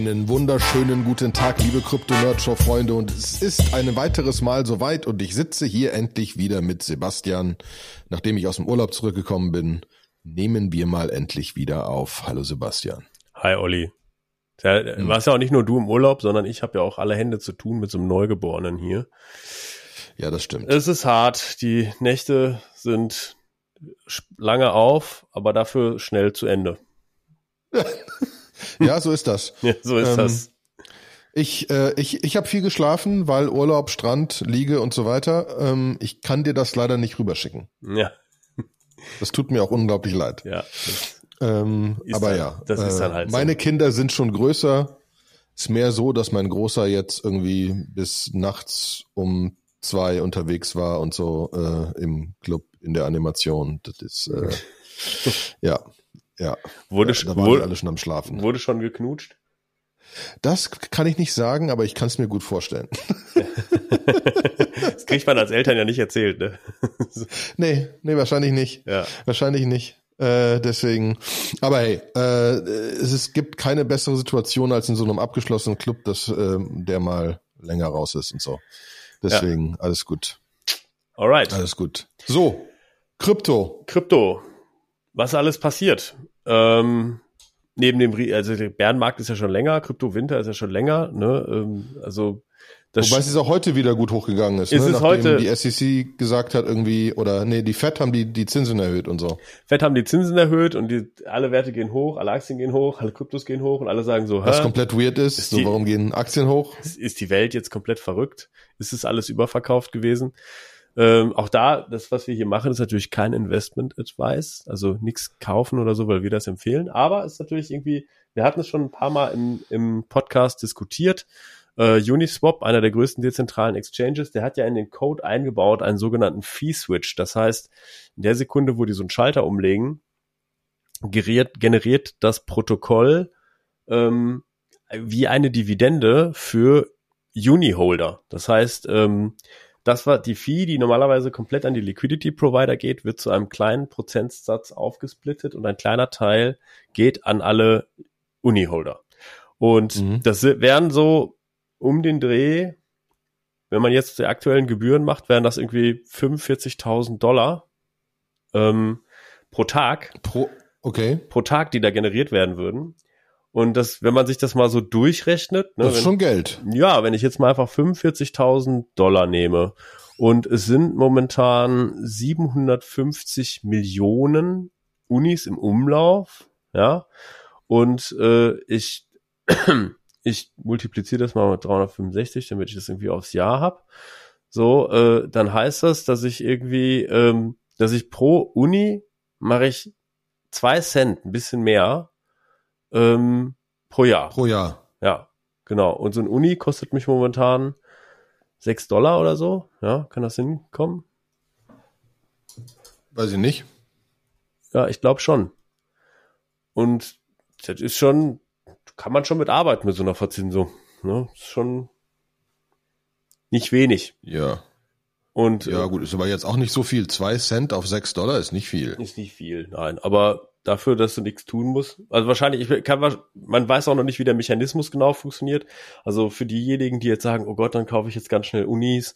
Einen wunderschönen guten Tag, liebe Krypto-Nerdshow-Freunde. Und es ist ein weiteres Mal soweit und ich sitze hier endlich wieder mit Sebastian. Nachdem ich aus dem Urlaub zurückgekommen bin, nehmen wir mal endlich wieder auf. Hallo Sebastian. Hi Olli. Ja, hm. warst ja auch nicht nur du im Urlaub, sondern ich habe ja auch alle Hände zu tun mit so einem Neugeborenen hier. Ja, das stimmt. Es ist hart. Die Nächte sind lange auf, aber dafür schnell zu Ende. ja, so ist das. Ja, so ist ähm, das. Ich, äh, ich, ich habe viel geschlafen, weil Urlaub, Strand, Liege und so weiter. Ähm, ich kann dir das leider nicht rüberschicken. Ja. Das tut mir auch unglaublich leid. Ja. Ähm, aber dann, ja, das ist dann halt äh, meine so. Kinder sind schon größer. Ist mehr so, dass mein Großer jetzt irgendwie bis nachts um zwei unterwegs war und so äh, im Club in der Animation. Das ist äh, ja, ja. Wurde, da, da waren wurde, alle schon am Schlafen. Wurde schon geknutscht? Das kann ich nicht sagen, aber ich kann es mir gut vorstellen. das kriegt man als Eltern ja nicht erzählt, ne? nee, nee, wahrscheinlich nicht. Ja. Wahrscheinlich nicht. Äh, deswegen, aber hey, äh, es, es gibt keine bessere Situation als in so einem abgeschlossenen Club, dass äh, der mal länger raus ist und so. Deswegen, ja. alles gut. Alright. Alles gut. So, Krypto. Krypto. Was alles passiert? Ähm, neben dem, also der Bärenmarkt ist ja schon länger, Krypto-Winter ist ja schon länger, ne? Ähm, also das Wobei es auch heute wieder gut hochgegangen ist, ist ne? es heute, die SEC gesagt hat irgendwie, oder nee, die Fed haben die, die Zinsen erhöht und so. Fed haben die Zinsen erhöht und die, alle Werte gehen hoch, alle Aktien gehen hoch, alle Kryptos gehen hoch und alle sagen so, Was komplett weird ist, ist so die, warum gehen Aktien hoch? Ist die Welt jetzt komplett verrückt? Ist es alles überverkauft gewesen? Ähm, auch da, das, was wir hier machen, ist natürlich kein Investment Advice, also nichts kaufen oder so, weil wir das empfehlen. Aber es ist natürlich irgendwie, wir hatten es schon ein paar Mal im, im Podcast diskutiert. Äh, Uniswap, einer der größten dezentralen Exchanges, der hat ja in den Code eingebaut einen sogenannten Fee-Switch. Das heißt, in der Sekunde, wo die so einen Schalter umlegen, generiert, generiert das Protokoll ähm, wie eine Dividende für Uni-Holder. Das heißt, ähm, das war die Fee, die normalerweise komplett an die Liquidity Provider geht, wird zu einem kleinen Prozentsatz aufgesplittet und ein kleiner Teil geht an alle Uni-Holder. Und mhm. das wären so um den Dreh, wenn man jetzt die aktuellen Gebühren macht, wären das irgendwie 45.000 Dollar ähm, pro Tag. Pro, okay. Pro Tag, die da generiert werden würden. Und das, wenn man sich das mal so durchrechnet, ne, das ist wenn, schon Geld. Ja, wenn ich jetzt mal einfach 45.000 Dollar nehme und es sind momentan 750 Millionen Unis im Umlauf, ja, und äh, ich ich multipliziere das mal mit 365, damit ich das irgendwie aufs Jahr hab. So, äh, dann heißt das, dass ich irgendwie, ähm, dass ich pro Uni mache ich zwei Cent, ein bisschen mehr ähm, pro Jahr. Pro Jahr. Ja, genau. Und so ein Uni kostet mich momentan sechs Dollar oder so. Ja, kann das hinkommen? Weiß ich nicht. Ja, ich glaube schon. Und das ist schon, kann man schon mit arbeiten mit so einer Verzinsung. Ne? Ist schon nicht wenig. Ja. Und ja, gut, ist aber jetzt auch nicht so viel. Zwei Cent auf sechs Dollar ist nicht viel. Ist nicht viel, nein. Aber dafür, dass du nichts tun musst. Also wahrscheinlich, ich kann, man weiß auch noch nicht, wie der Mechanismus genau funktioniert. Also für diejenigen, die jetzt sagen, oh Gott, dann kaufe ich jetzt ganz schnell Unis,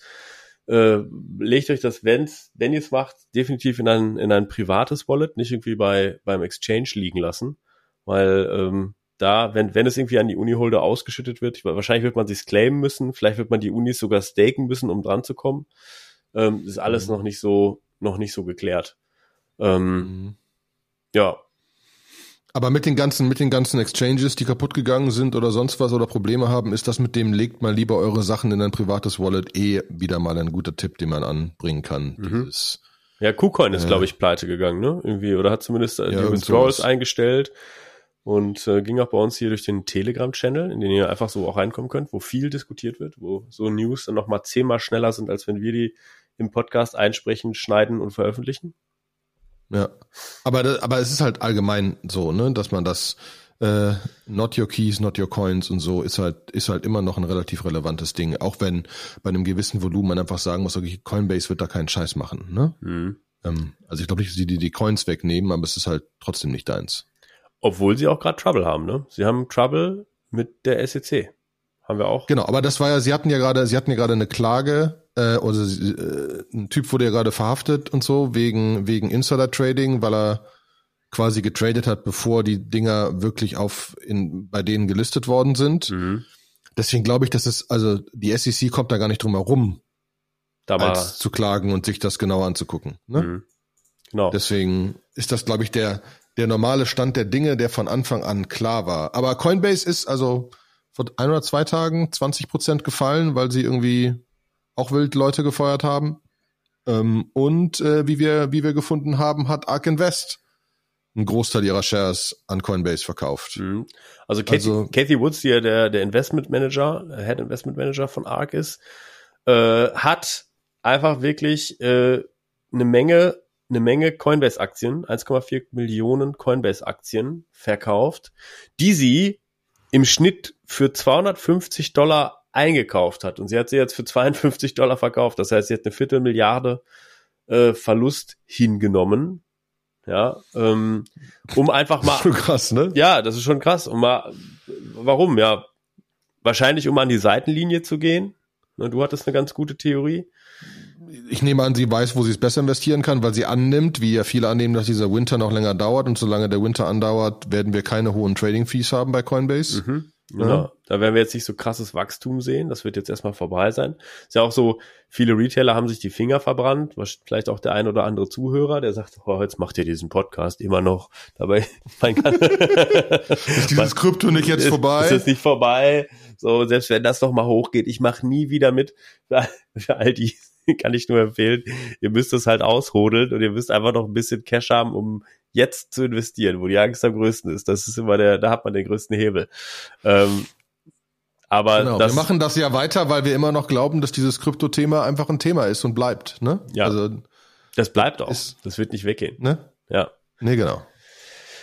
äh, legt euch das, wenn's, wenn ihr es macht, definitiv in ein, in ein privates Wallet, nicht irgendwie bei, beim Exchange liegen lassen. Weil ähm, da, wenn, wenn es irgendwie an die Uni-Holder ausgeschüttet wird, wahrscheinlich wird man sich claimen müssen, vielleicht wird man die Unis sogar staken müssen, um dran zu kommen. Ähm, ist alles mhm. noch nicht so, noch nicht so geklärt. Ähm, mhm. Ja. Aber mit den ganzen, mit den ganzen Exchanges, die kaputt gegangen sind oder sonst was oder Probleme haben, ist das mit dem, legt mal lieber eure Sachen in ein privates Wallet eh wieder mal ein guter Tipp, den man anbringen kann. Mhm. Dieses, ja, KuCoin ist, äh, glaube ich, pleite gegangen, ne? Irgendwie, oder hat zumindest äh, ja, die Withdrawals eingestellt und äh, ging auch bei uns hier durch den Telegram-Channel, in den ihr einfach so auch reinkommen könnt, wo viel diskutiert wird, wo so News dann nochmal zehnmal schneller sind, als wenn wir die im Podcast einsprechen, schneiden und veröffentlichen. Ja, aber, aber es ist halt allgemein so, ne, dass man das äh, not your keys, not your coins und so ist halt ist halt immer noch ein relativ relevantes Ding, auch wenn bei einem gewissen Volumen man einfach sagen muss, okay, Coinbase wird da keinen Scheiß machen, ne? Mhm. Ähm, also ich glaube nicht, dass sie die, die Coins wegnehmen, aber es ist halt trotzdem nicht deins. Obwohl sie auch gerade Trouble haben, ne? Sie haben Trouble mit der SEC. Haben wir auch. Genau, aber das war ja, sie hatten ja gerade, sie hatten ja gerade eine Klage, äh, oder äh, ein Typ wurde ja gerade verhaftet und so wegen wegen Insider Trading, weil er quasi getradet hat, bevor die Dinger wirklich auf in bei denen gelistet worden sind. Mhm. Deswegen glaube ich, dass es also die SEC kommt da gar nicht drum herum, da als zu klagen und sich das genauer anzugucken. Ne? Mhm. Genau. Deswegen ist das, glaube ich, der der normale Stand der Dinge, der von Anfang an klar war. Aber Coinbase ist also vor ein oder zwei Tagen 20 Prozent gefallen, weil sie irgendwie auch wild Leute gefeuert haben. Ähm, und äh, wie wir wie wir gefunden haben, hat Ark Invest einen Großteil ihrer Shares an Coinbase verkauft. Mhm. Also, Cathy, also Cathy Woods, die ja der, der Investment Manager, Head Investment Manager von ARK ist, äh, hat einfach wirklich äh, eine Menge eine Menge Coinbase-Aktien, 1,4 Millionen Coinbase-Aktien verkauft, die sie im Schnitt für 250 Dollar eingekauft hat. Und sie hat sie jetzt für 52 Dollar verkauft. Das heißt, sie hat eine Viertelmilliarde äh, Verlust hingenommen. Ja, ähm, um einfach mal. schon krass, ne? Ja, das ist schon krass. Um mal, warum? Ja, wahrscheinlich um an die Seitenlinie zu gehen. Ne, du hattest eine ganz gute Theorie. Ich nehme an, sie weiß, wo sie es besser investieren kann, weil sie annimmt, wie ja viele annehmen, dass dieser Winter noch länger dauert und solange der Winter andauert, werden wir keine hohen Trading Fees haben bei Coinbase. Mhm. Genau. Ja. Da werden wir jetzt nicht so krasses Wachstum sehen. Das wird jetzt erstmal vorbei sein. Ist ja auch so, viele Retailer haben sich die Finger verbrannt. Vielleicht auch der ein oder andere Zuhörer, der sagt, oh, jetzt macht ihr diesen Podcast immer noch. Dabei, mein kann, ist dieses Krypto nicht jetzt ist, vorbei? Ist es nicht vorbei? So, selbst wenn das noch mal hochgeht, ich mache nie wieder mit. Für, für all die kann ich nur empfehlen. Ihr müsst es halt aushodeln und ihr müsst einfach noch ein bisschen Cash haben, um jetzt zu investieren, wo die Angst am größten ist. Das ist immer der, da hat man den größten Hebel. Ähm, aber genau, das, wir machen das ja weiter, weil wir immer noch glauben, dass dieses Krypto-Thema einfach ein Thema ist und bleibt. Ne? Ja, also, das bleibt auch. Ist, das wird nicht weggehen. Ne? Ja. Nee, genau.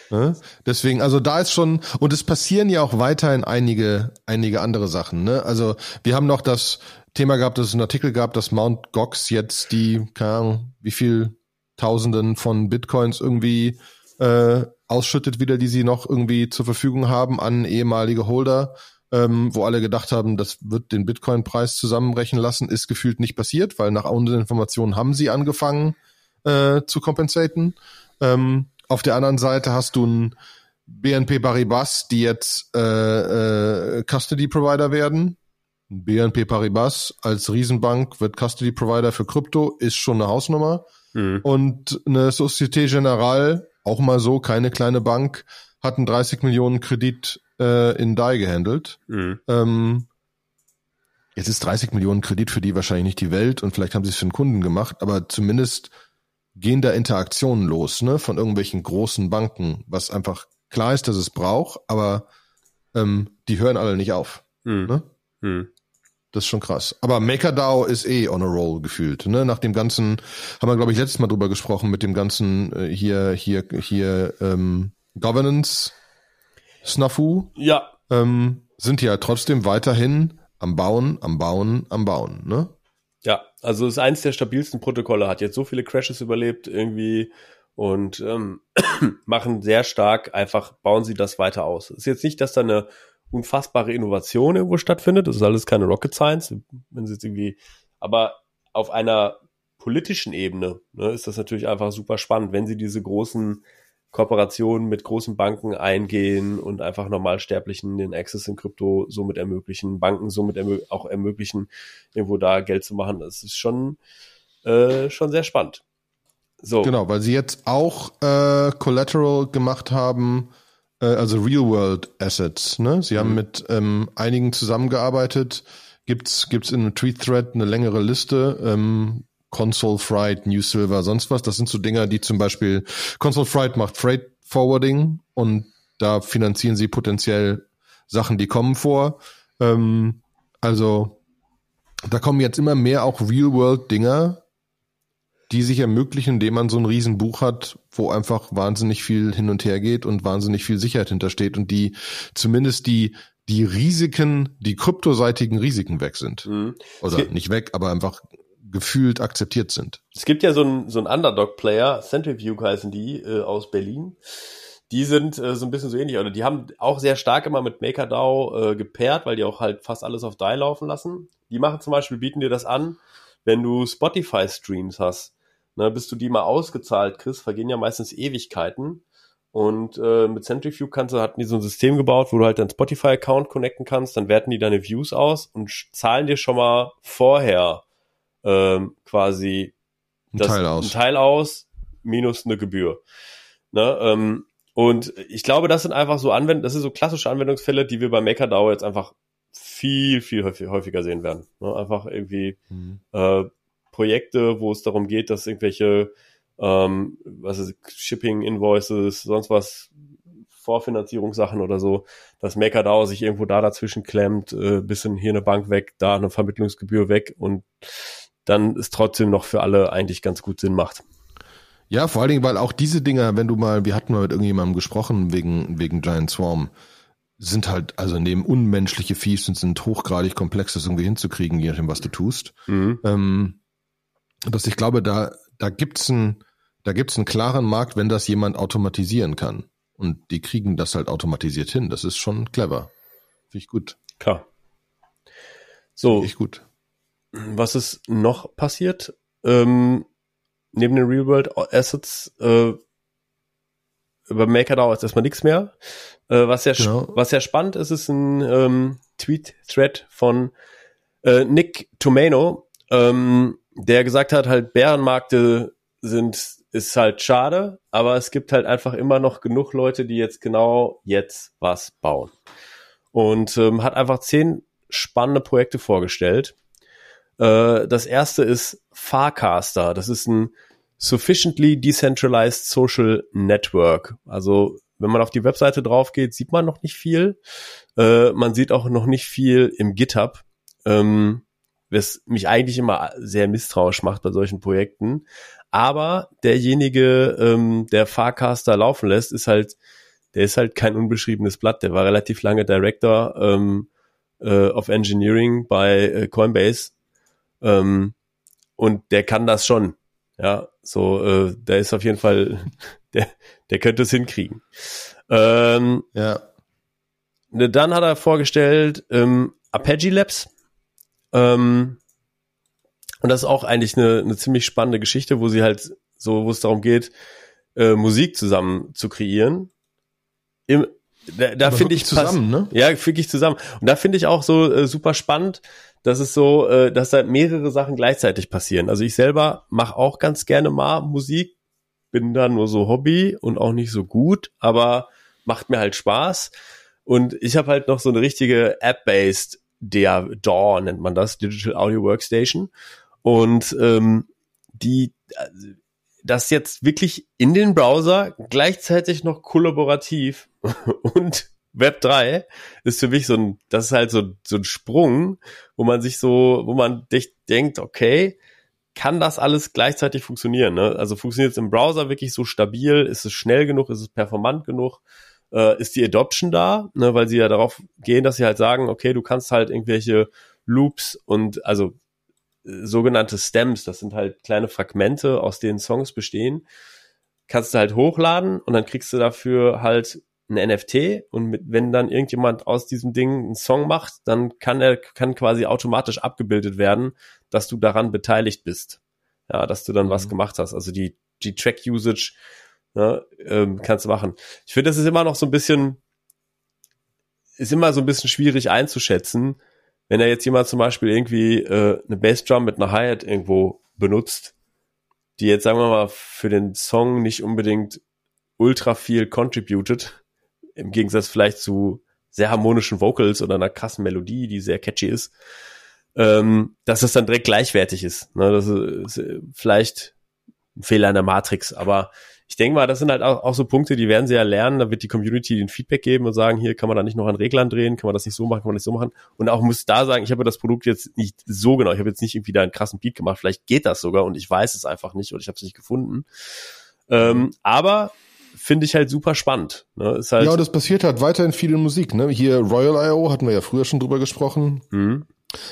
Ne? Deswegen, also da ist schon, und es passieren ja auch weiterhin einige, einige andere Sachen. Ne? Also wir haben noch das Thema gehabt, dass es einen Artikel gab, dass Mount Gox jetzt die, keine Ahnung, wie viel Tausenden von Bitcoins irgendwie äh, ausschüttet wieder, die sie noch irgendwie zur Verfügung haben an ehemalige Holder, ähm, wo alle gedacht haben, das wird den Bitcoin-Preis zusammenbrechen lassen, ist gefühlt nicht passiert, weil nach unseren Informationen haben sie angefangen äh, zu kompensaten. Ähm, auf der anderen Seite hast du ein BNP Paribas, die jetzt äh, äh, Custody Provider werden. BNP Paribas als Riesenbank wird Custody Provider für Krypto, ist schon eine Hausnummer. Mhm. Und eine Societe Generale, auch mal so, keine kleine Bank, hat einen 30 Millionen Kredit äh, in DAI gehandelt. Mhm. Ähm, jetzt ist 30 Millionen Kredit für die wahrscheinlich nicht die Welt und vielleicht haben sie es für einen Kunden gemacht, aber zumindest gehen da Interaktionen los, ne, von irgendwelchen großen Banken, was einfach klar ist, dass es braucht, aber ähm, die hören alle nicht auf. Mhm. Ne? Mhm. Das ist schon krass. Aber MakerDAO ist eh on a roll gefühlt. Ne? Nach dem ganzen, haben wir, glaube ich, letztes Mal drüber gesprochen, mit dem ganzen äh, hier, hier, hier ähm, Governance Snafu. Ja. Ähm, sind die ja trotzdem weiterhin am Bauen, am Bauen, am Bauen, ne? Ja, also ist eins der stabilsten Protokolle, hat jetzt so viele Crashes überlebt irgendwie und ähm, machen sehr stark, einfach bauen sie das weiter aus. Ist jetzt nicht, dass da eine unfassbare Innovation irgendwo stattfindet. Das ist alles keine Rocket Science, wenn sie jetzt irgendwie, aber auf einer politischen Ebene ne, ist das natürlich einfach super spannend, wenn sie diese großen Kooperationen mit großen Banken eingehen und einfach Normalsterblichen den Access in Krypto somit ermöglichen, Banken somit ermö auch ermöglichen, irgendwo da Geld zu machen. Das ist schon, äh, schon sehr spannend. So. Genau, weil sie jetzt auch äh, Collateral gemacht haben, äh, also Real-World Assets. Ne? Sie mhm. haben mit ähm, einigen zusammengearbeitet. Gibt's gibt's in einem Tweet-Thread eine längere Liste. Ähm, Console Fright, New Silver, sonst was. Das sind so Dinger, die zum Beispiel Console Fright macht Freight Forwarding und da finanzieren sie potenziell Sachen, die kommen vor. Ähm, also da kommen jetzt immer mehr auch Real-World-Dinger, die sich ermöglichen, indem man so ein Riesenbuch hat, wo einfach wahnsinnig viel hin und her geht und wahnsinnig viel Sicherheit hintersteht und die zumindest die die Risiken, die kryptoseitigen Risiken weg sind. Mhm. Oder nicht weg, aber einfach gefühlt akzeptiert sind. Es gibt ja so ein so Underdog-Player, Centrifuge heißen die, äh, aus Berlin. die sind äh, so ein bisschen so ähnlich. Oder die haben auch sehr stark immer mit MakerDAO äh, gepaart, weil die auch halt fast alles auf DAI laufen lassen. Die machen zum Beispiel, bieten dir das an, wenn du Spotify-Streams hast. Ne, bis du die mal ausgezahlt kriegst, vergehen ja meistens Ewigkeiten. Und äh, mit Centrifuge kannst du, hatten die so ein System gebaut, wo du halt deinen Spotify-Account connecten kannst, dann werten die deine Views aus und zahlen dir schon mal vorher ähm, quasi Ein Teil aus. ein Teil aus minus eine Gebühr. Ne, ähm, und ich glaube, das sind einfach so Anwend das sind so klassische Anwendungsfälle, die wir bei MakerDAO jetzt einfach viel, viel häufig- häufiger sehen werden. Ne, einfach irgendwie Mhm. äh, Projekte, wo es darum geht, dass irgendwelche ähm, was ist, Shipping, Invoices, sonst was, Vorfinanzierungssachen oder so, dass MakerDAO sich irgendwo da dazwischen klemmt, äh, bisschen hier eine Bank weg, da eine Vermittlungsgebühr weg und dann ist trotzdem noch für alle eigentlich ganz gut Sinn macht. Ja, vor allen Dingen, weil auch diese Dinger, wenn du mal, wir hatten mal mit irgendjemandem gesprochen wegen, wegen Giant Swarm, sind halt, also neben unmenschliche Fees und sind hochgradig komplex, das irgendwie hinzukriegen, je nachdem, was du tust. Mhm. Ähm, dass ich glaube, da, da gibt's ein, da gibt's einen klaren Markt, wenn das jemand automatisieren kann. Und die kriegen das halt automatisiert hin. Das ist schon clever. Finde ich gut. Klar. So, Finde ich gut. was ist noch passiert? Ähm, neben den Real World Assets äh, über MakerDAO ist erstmal nichts mehr. Äh, was, sehr, Genau. was sehr spannend ist, ist ein ähm, Tweet-Thread von äh, Nick Tomano, ähm, der gesagt hat, halt Bärenmärkte sind ist halt schade, aber es gibt halt einfach immer noch genug Leute, die jetzt genau jetzt was bauen. Und ähm, hat einfach zehn spannende Projekte vorgestellt. Äh, das erste ist Farcaster. Das ist ein Sufficiently Decentralized Social Network. Also wenn man auf die Webseite drauf geht, sieht man noch nicht viel. Äh, man sieht auch noch nicht viel im GitHub, ähm, was mich eigentlich immer sehr misstrauisch macht bei solchen Projekten. Aber derjenige, ähm, der Farcaster laufen lässt, ist halt, der ist halt kein unbeschriebenes Blatt. Der war relativ lange Director ähm, äh, of Engineering bei äh, Coinbase. Ähm, und der kann das schon. Ja, so, äh, der ist auf jeden Fall, der, der könnte es hinkriegen. Ähm, Ja. dann hat er vorgestellt ähm, Arpeggi Labs. Ähm, und das ist auch eigentlich eine, eine ziemlich spannende Geschichte, wo sie halt so, wo es darum geht, äh, Musik zusammen zu kreieren. Im, da da finde ich zusammen, ne? ja, wirklich zusammen. Und da finde ich auch so äh, super spannend, dass es so, äh, dass da mehrere Sachen gleichzeitig passieren. Also ich selber mache auch ganz gerne mal Musik, bin da nur so Hobby und auch nicht so gut, aber macht mir halt Spaß. Und ich habe halt noch so eine richtige App-based DAW nennt man das, Digital Audio Workstation. Und ähm, die also, das jetzt wirklich in den Browser gleichzeitig noch kollaborativ und Web 3 ist für mich so ein, das ist halt so, so ein Sprung, wo man sich so, wo man dich denkt, okay, kann das alles gleichzeitig funktionieren? Ne? Also funktioniert es im Browser wirklich so stabil? Ist es schnell genug? Ist es performant genug? Äh, ist die Adoption da? Ne? Weil sie ja darauf gehen, dass sie halt sagen, okay, du kannst halt irgendwelche Loops und also äh, sogenannte Stems, das sind halt kleine Fragmente, aus denen Songs bestehen, kannst du halt hochladen und dann kriegst du dafür halt ein NFT und mit, wenn dann irgendjemand aus diesem Ding einen Song macht, dann kann er kann quasi automatisch abgebildet werden, dass du daran beteiligt bist. Ja, dass du dann was Mhm. gemacht hast. Also die, die Track-Usage ne, ähm, kannst machen. Ich finde, das ist immer noch so ein bisschen, ist immer so ein bisschen schwierig einzuschätzen, wenn da jetzt jemand zum Beispiel irgendwie äh, eine Bassdrum mit einer Hi-Hat irgendwo benutzt, die jetzt, sagen wir mal, für den Song nicht unbedingt ultra viel contributed, im Gegensatz vielleicht zu sehr harmonischen Vocals oder einer krassen Melodie, die sehr catchy ist, ähm, dass es dann direkt gleichwertig ist. Ne? Das ist äh, vielleicht ein Fehler in der Matrix, aber ich denke mal, das sind halt auch, auch so Punkte, die werden sie ja lernen, da wird die Community den Feedback geben und sagen, hier kann man da nicht noch an Reglern drehen, kann man das nicht so machen, kann man das nicht so machen. Und auch muss da sagen, ich habe das Produkt jetzt nicht so genau, ich habe jetzt nicht irgendwie da einen krassen Beat gemacht, vielleicht geht das sogar und ich weiß es einfach nicht oder ich habe es nicht gefunden. Ähm, aber finde ich halt super spannend. Ne? Ist halt, Ja, und das passiert halt weiterhin viel in Musik. Ne? Hier Royal.io hatten wir ja früher schon drüber gesprochen. Mhm.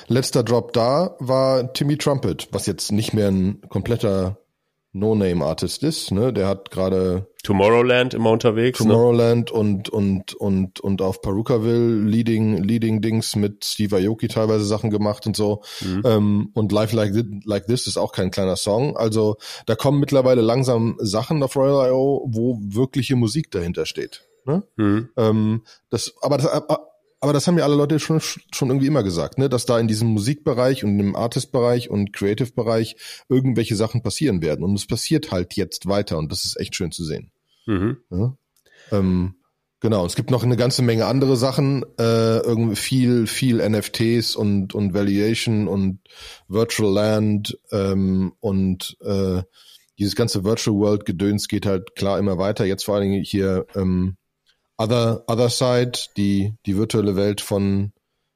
Letzter Drop da war Timmy Trumpet, was jetzt nicht mehr ein kompletter No-Name-Artist ist. Ne? Der hat gerade Tomorrowland immer unterwegs. Ne? Tomorrowland ne? und und und und auf Perukaville Leading Leading Dings mit Steve Aoki teilweise Sachen gemacht und so. Mhm. Ähm, und Life like, like This ist auch kein kleiner Song. Also da kommen mittlerweile langsam Sachen auf Royal I.O., wo wirkliche Musik dahinter steht. Ne? Mhm. Ähm, das, aber das, aber das haben ja alle Leute schon, schon irgendwie immer gesagt, ne, dass da in diesem Musikbereich und im Artist-Bereich und Creative-Bereich irgendwelche Sachen passieren werden. Und es passiert halt jetzt weiter und das ist echt schön zu sehen. Mhm. Ja? Ähm, genau, es gibt noch eine ganze Menge andere Sachen, äh, irgendwie viel, viel NFTs und, und Valuation und Virtual Land ähm, und äh, dieses ganze Virtual World Gedöns geht halt klar immer weiter. Jetzt vor allen Dingen hier ähm, Other, Other Side, die, die virtuelle Welt von,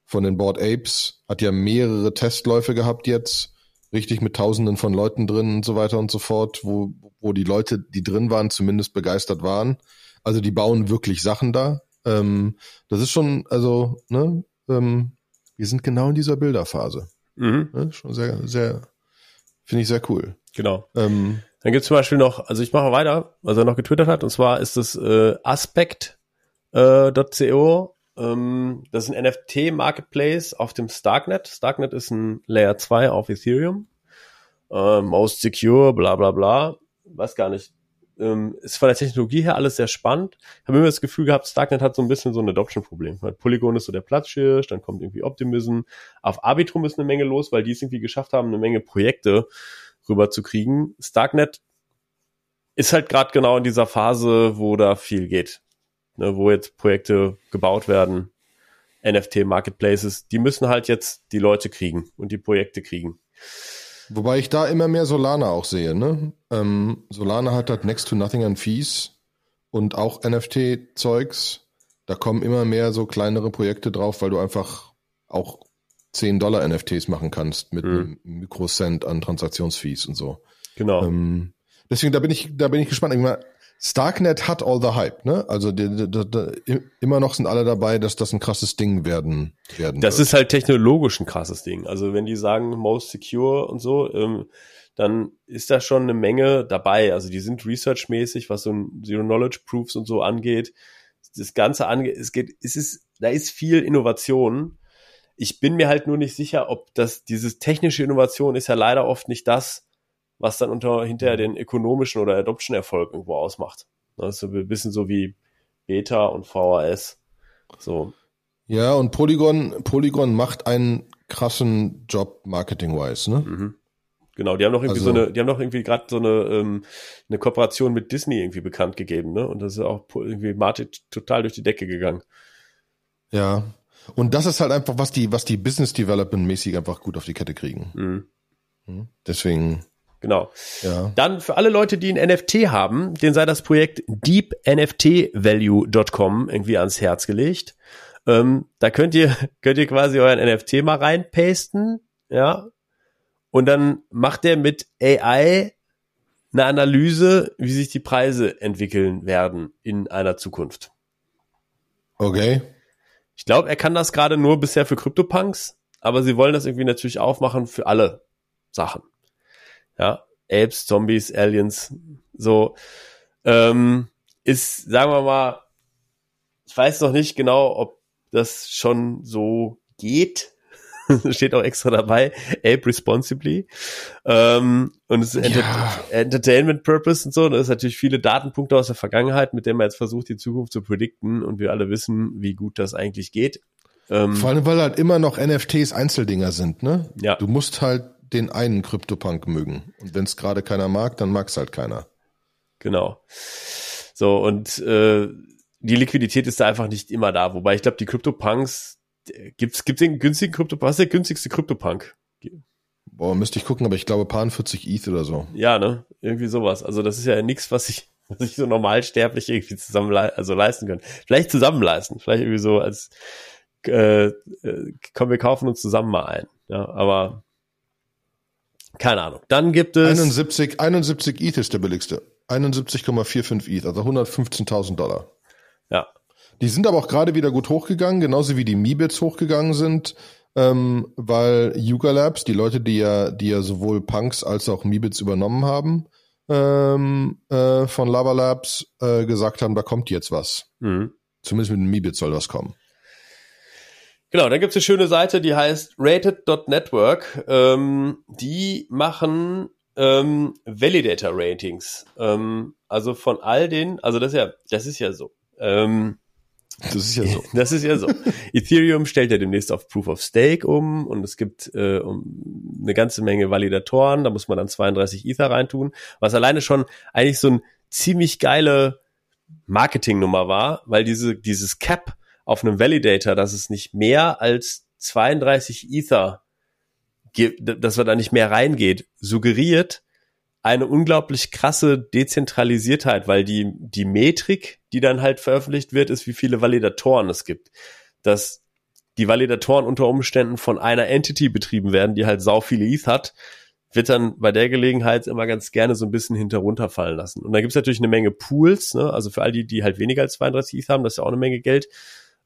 von den Board Apes, hat ja mehrere Testläufe gehabt jetzt, richtig mit Tausenden von Leuten drin und so weiter und so fort, wo, wo die Leute, die drin waren, zumindest begeistert waren. Also die bauen wirklich Sachen da. Ähm, das ist schon, also, ne, ähm, wir sind genau in dieser Bilderphase. Mhm. Ne, schon sehr, sehr, finde ich sehr cool. Genau. Ähm, Dann gibt's zum Beispiel noch, also ich mache weiter, was er noch getwittert hat, und zwar ist das äh, Aspekt äh, .co. Ähm, das ist ein NFT-Marketplace auf dem Starknet. Starknet ist ein Layer 2 auf Ethereum. Äh, most secure, bla bla bla. Weiß gar nicht. Ähm, ist von der Technologie her alles sehr spannend. Ich habe immer das Gefühl gehabt, Starknet hat so ein bisschen so ein Adoption-Problem. Polygon ist so der Platzschirsch, dann kommt irgendwie Optimism. Auf Arbitrum ist eine Menge los, weil die es irgendwie geschafft haben, eine Menge Projekte rüberzukriegen. Starknet ist halt gerade genau in dieser Phase, wo da viel geht ne, wo jetzt Projekte gebaut werden, NFT-Marketplaces, die müssen halt jetzt die Leute kriegen und die Projekte kriegen. Wobei ich da immer mehr Solana auch sehe. Ne? Ähm, Solana hat halt Next to Nothing an Fees und auch NFT-Zeugs. Da kommen immer mehr so kleinere Projekte drauf, weil du einfach auch 10 Dollar NFTs machen kannst mit mhm. einem Mikrocent an Transaktionsfees und so. Genau. Ähm, deswegen, da bin ich, da bin ich gespannt. Starknet hat all the hype, ne? Also die, die, die, immer noch sind alle dabei, dass das ein krasses Ding werden werden. Das wird. ist halt technologisch ein krasses Ding. Also wenn die sagen most secure und so, ähm, dann ist da schon eine Menge dabei. Also die sind researchmäßig, was so ein Zero Knowledge Proofs und so angeht. Das Ganze angeht, es geht, es ist, da ist viel Innovation. Ich bin mir halt nur nicht sicher, ob das, dieses technische Innovation ist ja leider oft nicht das, was dann unter hinterher den ökonomischen oder Adoption-Erfolg irgendwo ausmacht. Das ist ein bisschen so wie Beta und VHS. So. Ja, und Polygon, Polygon macht einen krassen Job marketing-wise, ne? Mhm. Genau, die haben noch irgendwie also, so eine, die haben noch irgendwie gerade so eine, ähm, eine Kooperation mit Disney irgendwie bekannt gegeben, ne? Und das ist auch irgendwie Martin total durch die Decke gegangen. Ja. Und das ist halt einfach, was die, was die Business Development mäßig einfach gut auf die Kette kriegen. Mhm. Hm? Deswegen, Genau. Ja. Dann für alle Leute, die ein NFT haben, denen sei das Projekt deepnftvalue.com irgendwie ans Herz gelegt. Ähm, da könnt ihr, könnt ihr quasi euren NFT mal reinpasten, ja. Und dann macht der mit AI eine Analyse, wie sich die Preise entwickeln werden in einer Zukunft. Okay. Ich glaube, er kann das gerade nur bisher für CryptoPunks, aber sie wollen das irgendwie natürlich aufmachen für alle Sachen ja, Apes, Zombies, Aliens, so, ähm, ist, sagen wir mal, ich weiß noch nicht genau, ob das schon so geht. Steht auch extra dabei, Ape responsibly. Ähm, und es ist ja. Entertainment Purpose und so. Und das ist natürlich viele Datenpunkte aus der Vergangenheit, mit denen man jetzt versucht, die Zukunft zu predikten. Und wir alle wissen, wie gut das eigentlich geht. Ähm, Vor allem, weil halt immer noch NFTs Einzeldinger sind, ne? Ja. Du musst halt den einen Kryptopunk mögen. Und wenn es gerade keiner mag, dann mag es halt keiner. Genau. So, und äh, die Liquidität ist da einfach nicht immer da. Wobei ich glaube, die Kryptopunks, gibt's, gibt's den günstigen Kryptopunk? Was ist der günstigste Kryptopunk? Boah, müsste ich gucken, aber ich glaube paar 40 ETH oder so. Ja, ne? Irgendwie sowas. Also das ist ja nichts, was ich, was ich so normalsterblich irgendwie zusammen also leisten können. Vielleicht zusammen leisten. Vielleicht irgendwie so als äh, äh, komm, wir kaufen uns zusammen mal ein. Ja, aber keine Ahnung. Dann gibt es 71, 71 ETH ist der billigste. 71,45 ETH, also 115.000 Dollar. Ja. Die sind aber auch gerade wieder gut hochgegangen, genauso wie die Mibits hochgegangen sind, ähm, weil Yuga Labs, die Leute, die ja, die ja sowohl Punks als auch Mibits übernommen haben, ähm, äh, von Lava Labs äh, gesagt haben, da kommt jetzt was. Mhm. Zumindest mit dem Mibit soll was kommen. Genau, dann gibt's eine schöne Seite, die heißt rated.network. Ähm, die machen ähm, Validator Ratings. Ähm, also von all den, also das ist ja, das ist ja so. Ähm, das ist ja so. Das ist ja so. Ethereum stellt ja demnächst auf Proof of Stake um und es gibt äh, um, eine ganze Menge Validatoren. Da muss man dann 32 Ether reintun, was alleine schon eigentlich so ein ziemlich geile Marketingnummer war, weil diese dieses Cap auf einem Validator, dass es nicht mehr als 32 Ether dass er da nicht mehr reingeht, suggeriert eine unglaublich krasse Dezentralisiertheit, weil die, die Metrik, die dann halt veröffentlicht wird, ist, wie viele Validatoren es gibt. Dass die Validatoren unter Umständen von einer Entity betrieben werden, die halt sau viele ETH hat, wird dann bei der Gelegenheit immer ganz gerne so ein bisschen hinterunterfallen lassen. Und dann gibt's natürlich eine Menge Pools, ne? also für all die, die halt weniger als 32 ETH haben, das ist ja auch eine Menge Geld.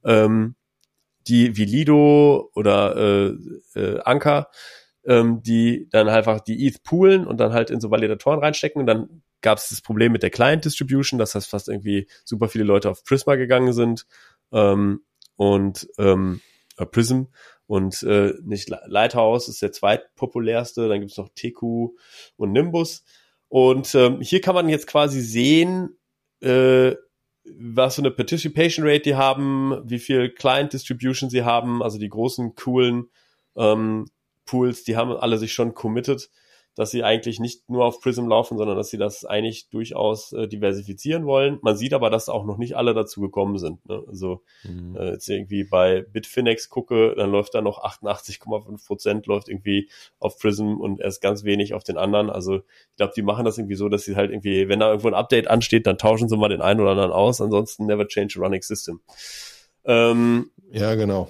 Ähm, die wie Lido oder äh, äh, Anker, ähm, die dann einfach die ETH poolen und dann halt in so Validatoren reinstecken. Und dann gab es das Problem mit der Client Distribution, dass das fast irgendwie super viele Leute auf Prisma gegangen sind ähm, und ähm, äh, Prism und äh, nicht Lighthouse ist der zweitpopulärste. Dann gibt's noch TQ und Nimbus. Und ähm, hier kann man jetzt quasi sehen, äh, was für eine Participation Rate die haben, wie viel Client Distribution sie haben, also die großen, coolen ähm, Pools, die haben alle sich schon committed, dass sie eigentlich nicht nur auf Prism laufen, sondern dass sie das eigentlich durchaus äh, diversifizieren wollen. Man sieht aber, dass auch noch nicht alle dazu gekommen sind. Ne? Also mhm. äh, jetzt irgendwie bei Bitfinex gucke, dann läuft da noch 88,5 Prozent läuft irgendwie auf Prism und erst ganz wenig auf den anderen. Also ich glaube, die machen das irgendwie so, dass sie halt irgendwie, wenn da irgendwo ein Update ansteht, dann tauschen sie mal den einen oder anderen aus. Ansonsten never change a running system. Ähm, ja, genau.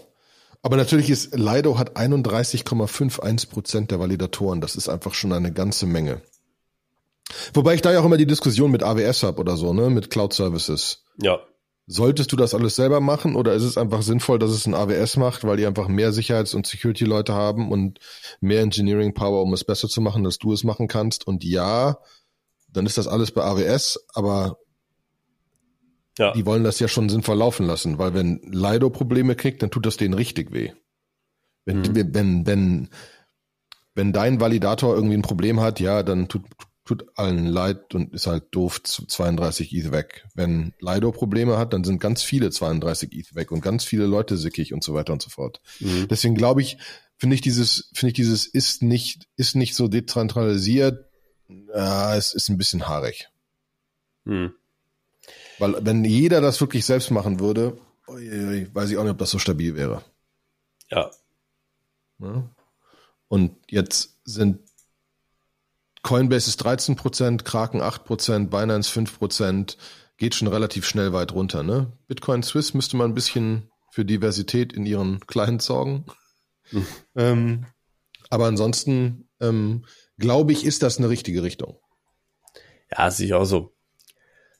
Aber natürlich ist Lido hat 31,51 Prozent der Validatoren. Das ist einfach schon eine ganze Menge. Wobei ich da ja auch immer die Diskussion mit AWS habe oder so, ne, mit Cloud Services. Ja. Solltest du das alles selber machen oder ist es einfach sinnvoll, dass es ein AWS macht, weil die einfach mehr Sicherheits- und Security-Leute haben und mehr Engineering Power, um es besser zu machen, dass du es machen kannst? Und ja, dann ist das alles bei AWS, aber ja. Die wollen das ja schon sinnvoll laufen lassen, weil wenn Lido Probleme kriegt, dann tut das denen richtig weh. Wenn, mhm. wenn, wenn, wenn dein Validator irgendwie ein Problem hat, ja, dann tut, tut allen leid und ist halt doof 32 ETH weg. Wenn Lido Probleme hat, dann sind ganz viele 32 ETH weg und ganz viele Leute sickig und so weiter und so fort. Mhm. Deswegen glaube ich, finde ich dieses, finde ich dieses ist nicht, ist nicht so dezentralisiert, äh, es ist ein bisschen haarig. Mhm. Weil wenn jeder das wirklich selbst machen würde, weiß ich auch nicht, ob das so stabil wäre. Ja. Und jetzt sind Coinbase ist 13 Prozent, Kraken 8 Prozent, Binance 5 Prozent, geht schon relativ schnell weit runter. Ne? Bitcoin Swiss müsste man ein bisschen für Diversität in ihren Clients sorgen. Ähm, aber ansonsten ähm, glaube ich, ist das eine richtige Richtung. Ja, sehe ich auch so.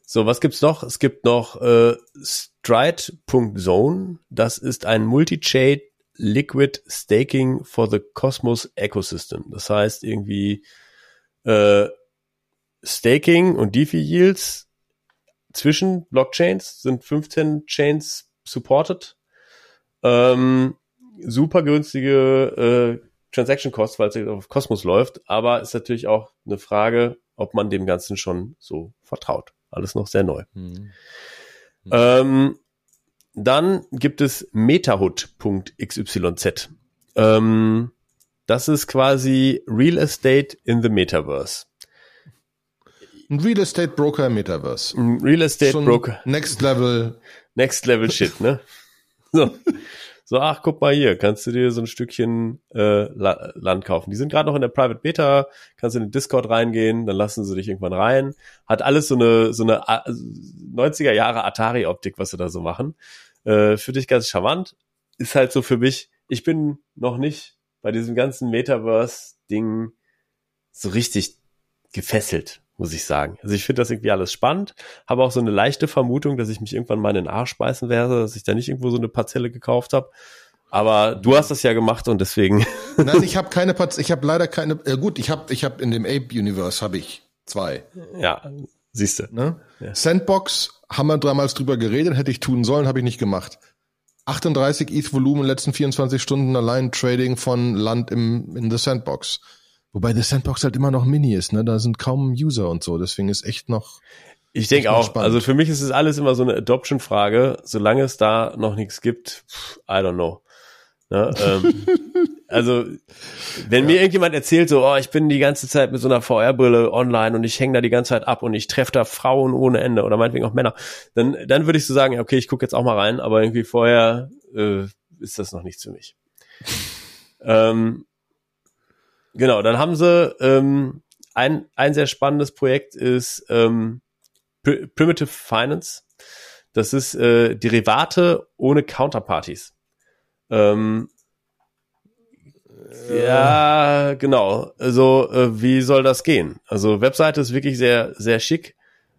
So, was gibt's noch? Es gibt noch äh, Stride.zone. Das ist ein Multi-Chain Liquid Staking for the Cosmos Ecosystem. Das heißt irgendwie äh, Staking und DeFi Yields zwischen Blockchains sind 15 Chains supported. Ähm, super günstige äh, Transaction Costs, weil es auf Cosmos läuft, aber ist natürlich auch eine Frage, ob man dem Ganzen schon so vertraut. Alles noch sehr neu. Mhm. Ähm, dann gibt es MetaHood.xyz. Ähm, das ist quasi Real Estate in the Metaverse. Ein Real Estate Broker im Metaverse. Ein Real Estate Schon Broker. Next Level. Next Level Shit, ne? So. So, ach, guck mal hier, kannst du dir so ein Stückchen äh, La Land kaufen. Die sind gerade noch in der Private Beta, kannst du in den Discord reingehen, dann lassen sie dich irgendwann rein. Hat alles so eine so eine 90er Jahre Atari-Optik, was sie da so machen. Äh, für dich ganz charmant. Ist halt so für mich, ich bin noch nicht bei diesem ganzen Metaverse-Ding so richtig gefesselt muss ich sagen. Also ich finde das irgendwie alles spannend, habe auch so eine leichte Vermutung, dass ich mich irgendwann mal in den Arsch beißen werde, dass ich da nicht irgendwo so eine Parzelle gekauft habe. Aber du hast das ja gemacht und deswegen. Nein, ich habe keine Parzelle, ich habe leider keine. Äh gut, ich habe ich habe in dem Ape Universe habe ich Zwei. Ja, siehst du. Ne? Ja. Sandbox haben wir damals drüber geredet, hätte ich tun sollen, habe ich nicht gemacht. 38 ETH-Volumen in den letzten 24 Stunden allein Trading von Land im, in The Sandbox. Wobei The Sandbox halt immer noch Mini ist, ne? Da sind kaum User und so, deswegen ist echt noch. Ich denke auch, spannend. also für mich ist es alles immer so eine Adoption-Frage. Solange es da noch nichts gibt, I don't know. Ne? Ähm, also, wenn ja. mir irgendjemand erzählt, so, oh, ich bin die ganze Zeit mit so einer VR-Brille online und ich hänge da die ganze Zeit ab und ich treffe da Frauen ohne Ende oder meinetwegen auch Männer, dann, dann würde ich so sagen, okay, ich gucke jetzt auch mal rein, aber irgendwie vorher äh, ist das noch nichts für mich. ähm, genau, dann haben sie ähm, ein, ein sehr spannendes Projekt ist ähm, Primitive Finance. Das ist äh, Derivate ohne Counterparties. Ähm, ja, genau. Also, äh, wie soll das gehen? Also, Webseite ist wirklich sehr, sehr schick.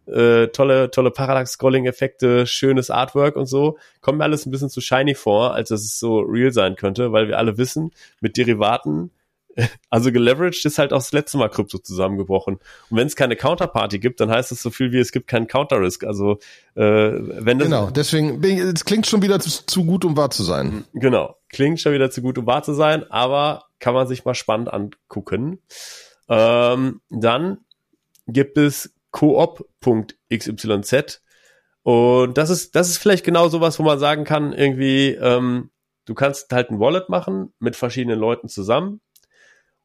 Äh, tolle, tolle Parallax-Scrolling-Effekte, schönes Artwork und so. Kommt mir alles ein bisschen zu shiny vor, als dass es so real sein könnte, weil wir alle wissen, mit Derivaten also geleveraged ist halt auch das letzte Mal Krypto zusammengebrochen. Und wenn es keine Counterparty gibt, dann heißt es so viel wie es gibt keinen Counter-Risk. Also äh, wenn das Genau, deswegen, es klingt schon wieder zu, zu, gut, um wahr zu sein. Genau, klingt schon wieder zu gut, um wahr zu sein, aber kann man sich mal spannend angucken. Ähm, dann gibt es coop.xyz und das ist, das ist vielleicht genau sowas, wo man sagen kann, irgendwie, ähm, du kannst halt ein Wallet machen mit verschiedenen Leuten zusammen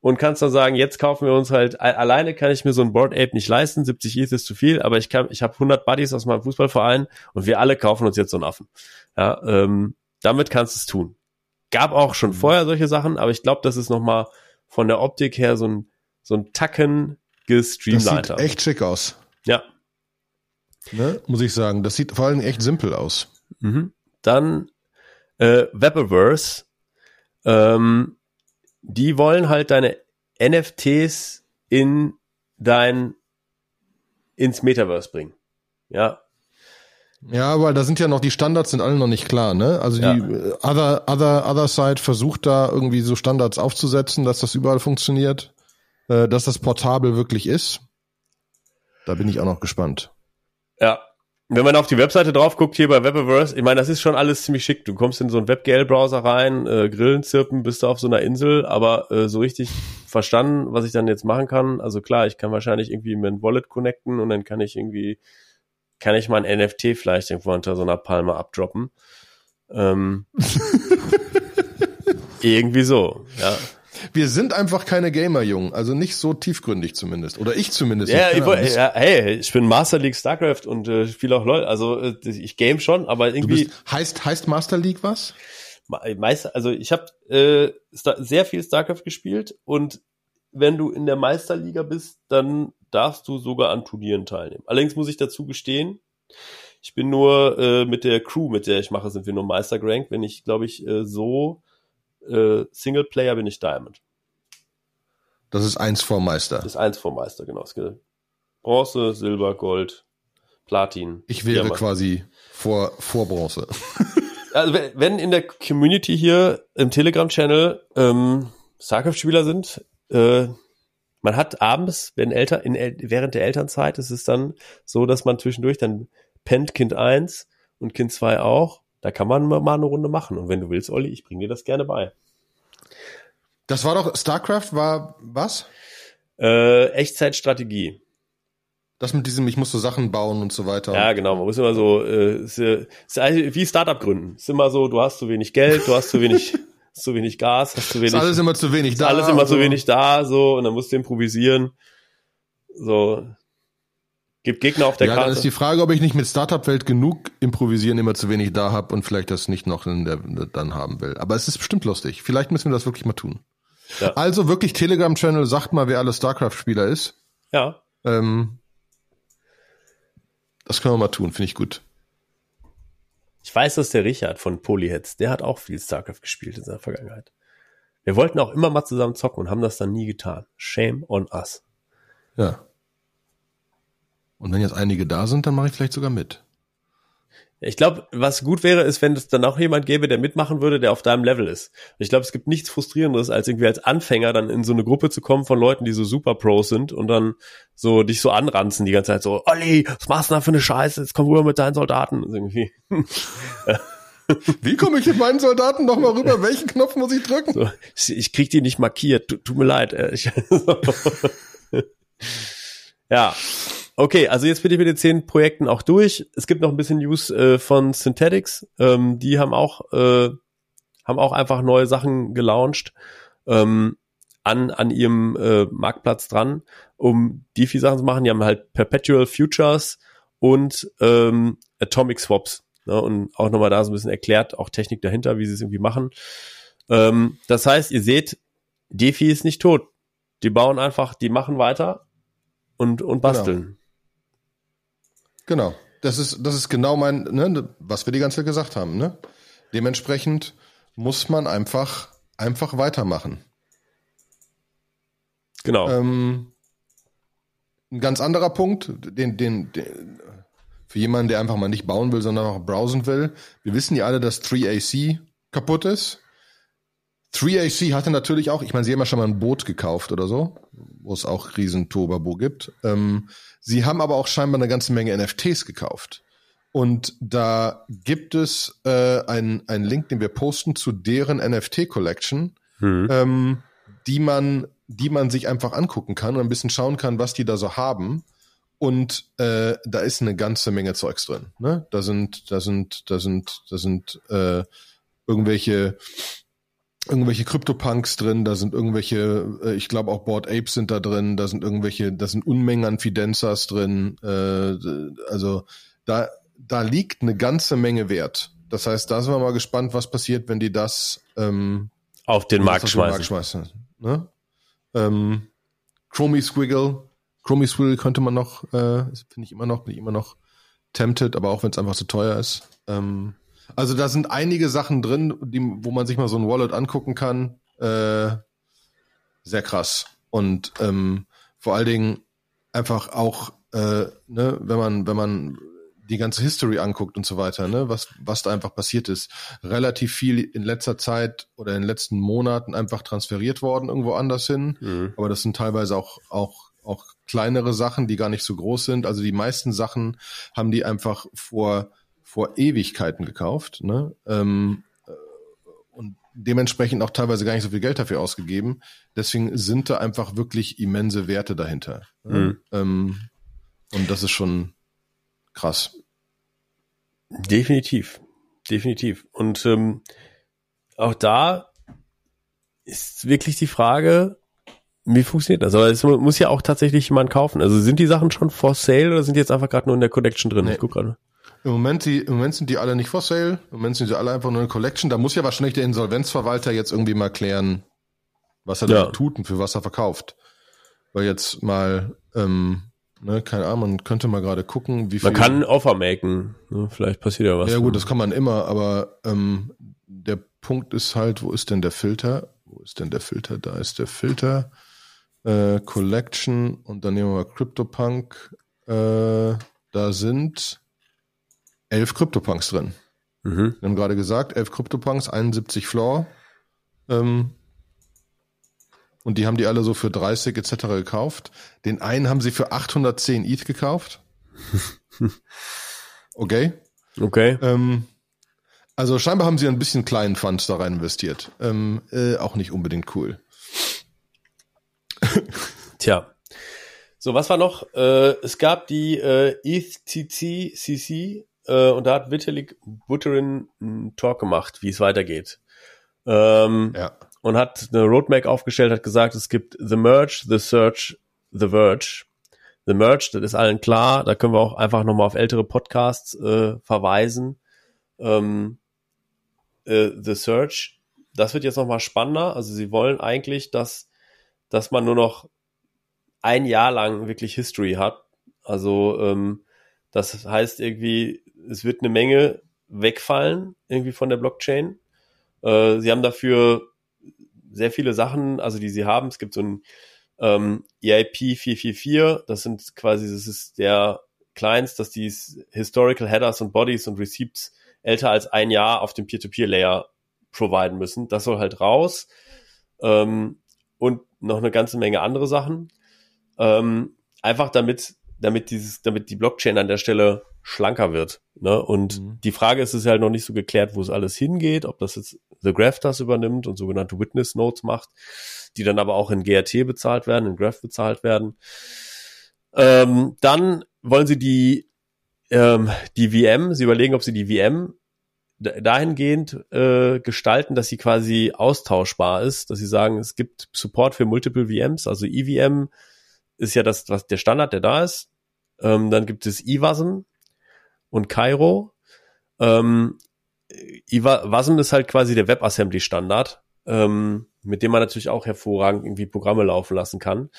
und kannst dann sagen, jetzt kaufen wir uns halt, alleine kann ich mir so ein Board Ape nicht leisten, 70 ETH ist zu viel, aber ich kann, ich habe 100 Buddies aus meinem Fußballverein und wir alle kaufen uns jetzt so einen Affen. Ja, ähm, damit kannst du es tun. Gab auch schon mhm. vorher solche Sachen, aber ich glaube, das ist nochmal von der Optik her so ein, so ein Tacken gestreamliner. Das sieht echt schick aus. Ja. Ne, muss ich sagen. Das sieht vor allem echt simpel aus. Mhm. Dann äh, Webiverse. Ähm, die wollen halt deine NFTs in dein ins Metaverse bringen. Ja. Ja, weil da sind ja noch die Standards sind alle noch nicht klar, ne? Also die ja. Äh, other other other side versucht da irgendwie so Standards aufzusetzen, dass das überall funktioniert, äh, dass das portabel wirklich ist. Da bin ich auch noch gespannt. Ja, wenn man auf die Webseite drauf guckt, hier bei Webiverse, ich meine, das ist schon alles ziemlich schick. Du kommst in so einen WebGL-Browser rein, äh, Grillen zirpen, bist du auf so einer Insel, aber äh, so richtig verstanden, was ich dann jetzt machen kann. Also klar, ich kann wahrscheinlich irgendwie mit ein Wallet connecten und dann kann ich irgendwie, kann ich mein NFT vielleicht irgendwo unter so einer Palme abdroppen. Ähm, irgendwie so, ja. Wir sind einfach keine Gamer, Jungen. Also nicht so tiefgründig zumindest. Oder ich zumindest. Ja, ich, ja hey, ich bin Master League StarCraft und äh, spiele auch LOL. Also äh, ich game schon, aber irgendwie. Bist, heißt, heißt Master League was? Meister, also ich habe äh, sehr viel StarCraft gespielt und wenn du in der Meisterliga bist, dann darfst du sogar an Turnieren teilnehmen. Allerdings muss ich dazu gestehen, ich bin nur äh, mit der Crew, mit der ich mache, sind wir nur Meister Rank. Wenn ich, glaube ich, äh, so äh, Singleplayer bin ich Diamond. Das ist eins vor Meister. Das ist eins vor Meister, genau. Bronze, Silber, Gold, Platin. Ich wäre Diamant. quasi vor, vor Bronze. also wenn in der Community hier im Telegram-Channel ähm, StarCraft-Spieler sind, äh, man hat abends, wenn Eltern, in, während der Elternzeit, ist es dann so, dass man zwischendurch dann pennt Kind 1 und Kind 2 auch da kann man mal eine Runde machen. Und wenn du willst, Olli, ich bringe dir das gerne bei. Das war doch, StarCraft war was? Äh, Echtzeitstrategie. Das mit diesem, ich muss so Sachen bauen und so weiter. Ja, genau. Man muss immer so, äh, ist, ist wie Startup gründen. Ist immer so, du hast zu wenig Geld, du hast zu wenig, zu wenig Gas, hast zu wenig. Ist alles immer zu wenig da. Alles immer also. zu wenig da, so, und dann musst du improvisieren. So, Gibt Gegner auf der ja, Karte. Dann ist die Frage, ob ich nicht mit Startup-Welt genug improvisieren immer zu wenig da habe und vielleicht das nicht noch in der, dann haben will. Aber es ist bestimmt lustig. Vielleicht müssen wir das wirklich mal tun. Ja. Also wirklich Telegram-Channel, sagt mal, wer alle StarCraft-Spieler ist. Ja. Ähm, das können wir mal tun, finde ich gut. Ich weiß, dass der Richard von Polyheads, der hat auch viel StarCraft gespielt in seiner Vergangenheit. Wir wollten auch immer mal zusammen zocken und haben das dann nie getan. Shame on us. Ja. Und wenn jetzt einige da sind, dann mache ich vielleicht sogar mit. Ich glaube, was gut wäre, ist, wenn es dann auch jemand gäbe, der mitmachen würde, der auf deinem Level ist. Ich glaube, es gibt nichts frustrierenderes, als irgendwie als Anfänger dann in so eine Gruppe zu kommen von Leuten, die so super Pros sind und dann so dich so anranzen die ganze Zeit so, Olli, was machst du da für eine Scheiße? Jetzt komm rüber mit deinen Soldaten. Also irgendwie. Wie komme ich mit meinen Soldaten noch mal rüber? Welchen Knopf muss ich drücken? So, ich, ich krieg die nicht markiert. Tut, tut mir leid. Ich, ja. Okay, also jetzt bin ich mit den zehn Projekten auch durch. Es gibt noch ein bisschen News äh, von Synthetics. Ähm, die haben auch, äh, haben auch einfach neue Sachen gelauncht ähm, an, an ihrem äh, Marktplatz dran, um die vier Sachen zu machen. Die haben halt Perpetual Futures und ähm, Atomic Swaps. Ne? Und auch nochmal da so ein bisschen erklärt, auch Technik dahinter, wie sie es irgendwie machen. Ähm, das heißt, ihr seht, DeFi ist nicht tot. Die bauen einfach, die machen weiter und, und basteln. Genau. Genau. Das ist, das ist genau mein, ne, was wir die ganze Zeit gesagt haben. Ne? Dementsprechend muss man einfach, einfach weitermachen. Genau. Ähm, ein ganz anderer Punkt, den, den, den, für jemanden, der einfach mal nicht bauen will, sondern auch browsen will. Wir wissen ja alle, dass 3AC kaputt ist. 3AC hatte natürlich auch, ich meine, sie haben ja schon mal ein Boot gekauft oder so, wo es auch riesen Tobabo gibt. Ähm, sie haben aber auch scheinbar eine ganze Menge NFTs gekauft. Und da gibt es äh, einen, einen Link, den wir posten zu deren NFT-Collection, mhm. ähm, die man, die man sich einfach angucken kann und ein bisschen schauen kann, was die da so haben. Und äh, da ist eine ganze Menge Zeugs drin. Ne? Da sind, da sind, da sind, da sind äh, irgendwelche irgendwelche Crypto-Punks drin, da sind irgendwelche, äh, ich glaube auch Board Apes sind da drin, da sind irgendwelche, da sind Unmengen an Fidenzas drin, äh, also da, da liegt eine ganze Menge Wert. Das heißt, da sind wir mal gespannt, was passiert, wenn die das ähm, auf den Markt schmeißen. Markt schmeißen ne? ähm, Chromie Squiggle, Chromie Squiggle könnte man noch, äh, finde ich immer noch, bin ich immer noch tempted, aber auch wenn es einfach so teuer ist. Ähm, also da sind einige Sachen drin, die, wo man sich mal so ein Wallet angucken kann. Äh, sehr krass. Und ähm, vor allen Dingen einfach auch, äh, ne, wenn man, wenn man die ganze History anguckt und so weiter, ne, was, was da einfach passiert ist. Relativ viel in letzter Zeit oder in den letzten Monaten einfach transferiert worden irgendwo anders hin. Mhm. Aber das sind teilweise auch, auch, auch kleinere Sachen, die gar nicht so groß sind. Also die meisten Sachen haben die einfach vor vor Ewigkeiten gekauft, ne? Ähm, äh, und dementsprechend auch teilweise gar nicht so viel Geld dafür ausgegeben. Deswegen sind da einfach wirklich immense Werte dahinter. Ne? Mhm. Ähm, und das ist schon krass. Definitiv, definitiv. Und ähm, auch da ist wirklich die Frage, wie funktioniert das? Aber es muss ja auch tatsächlich jemand kaufen. Also sind die Sachen schon for sale oder sind die jetzt einfach gerade nur in der Collection drin? Nee. Ich guck gerade. Im Moment, die, Im Moment sind die alle nicht for sale. Im Moment sind sie alle einfach nur in Collection. Da muss ja wahrscheinlich der Insolvenzverwalter jetzt irgendwie mal klären, was er ja. da tut und für was er verkauft. Weil jetzt mal, ähm, ne, keine Ahnung, man könnte mal gerade gucken, wie viel. Man kann Offer machen. Ne? Vielleicht passiert ja was. Ja gut, das kann man immer, aber ähm, der Punkt ist halt, wo ist denn der Filter? Wo ist denn der Filter? Da ist der Filter. Äh, Collection und dann nehmen wir mal CryptoPunk. Äh, da sind elf CryptoPunks drin. Mhm. Wir haben gerade gesagt, elf CryptoPunks, 71 Floor. Ähm, und die haben die alle so für 30 etc. gekauft. Den einen haben sie für 810 ETH gekauft. Okay. Okay. Ähm, also scheinbar haben sie ein bisschen kleinen Funds da rein investiert. Ähm, äh, auch nicht unbedingt cool. Tja. So, was war noch? Äh, es gab die äh, ETHCC äh, und da hat Vitalik Buterin einen Talk gemacht, wie es weitergeht. Ähm, ja. Und hat eine Roadmap aufgestellt, hat gesagt, es gibt The Merge, The Search, The Verge. The Merge, das ist allen klar, da können wir auch einfach nochmal auf ältere Podcasts äh, verweisen. Ähm, äh, The Search, das wird jetzt nochmal spannender. Also sie wollen eigentlich, dass, dass man nur noch ein Jahr lang wirklich History hat. Also ähm, das heißt irgendwie, es wird eine Menge wegfallen, irgendwie von der Blockchain. Äh, sie haben dafür sehr viele Sachen, also die sie haben. Es gibt so ein ähm, EIP 444, das sind quasi, das ist der Clients, dass die Historical Headers und Bodies und Receipts älter als ein Jahr auf dem Peer-to-Peer-Layer providen müssen. Das soll halt raus. Ähm, und noch eine ganze Menge andere Sachen. Ähm, einfach damit, damit dieses, damit die Blockchain an der Stelle schlanker wird. Ne? Und mhm. die Frage ist, es ist halt noch nicht so geklärt, wo es alles hingeht, ob das jetzt The Graph das übernimmt und sogenannte Witness Notes macht, die dann aber auch in GRT bezahlt werden, in Graph bezahlt werden. Ähm, dann wollen sie die, ähm, die VM, sie überlegen, ob sie die VM dahingehend äh, gestalten, dass sie quasi austauschbar ist, dass sie sagen, es gibt Support für Multiple VMs, also EVM ist ja das, was der Standard, der da ist. Ähm, dann gibt es IWASM und Cairo. Ähm, IWASM ist halt quasi der WebAssembly Standard, ähm, mit dem man natürlich auch hervorragend irgendwie Programme laufen lassen kann.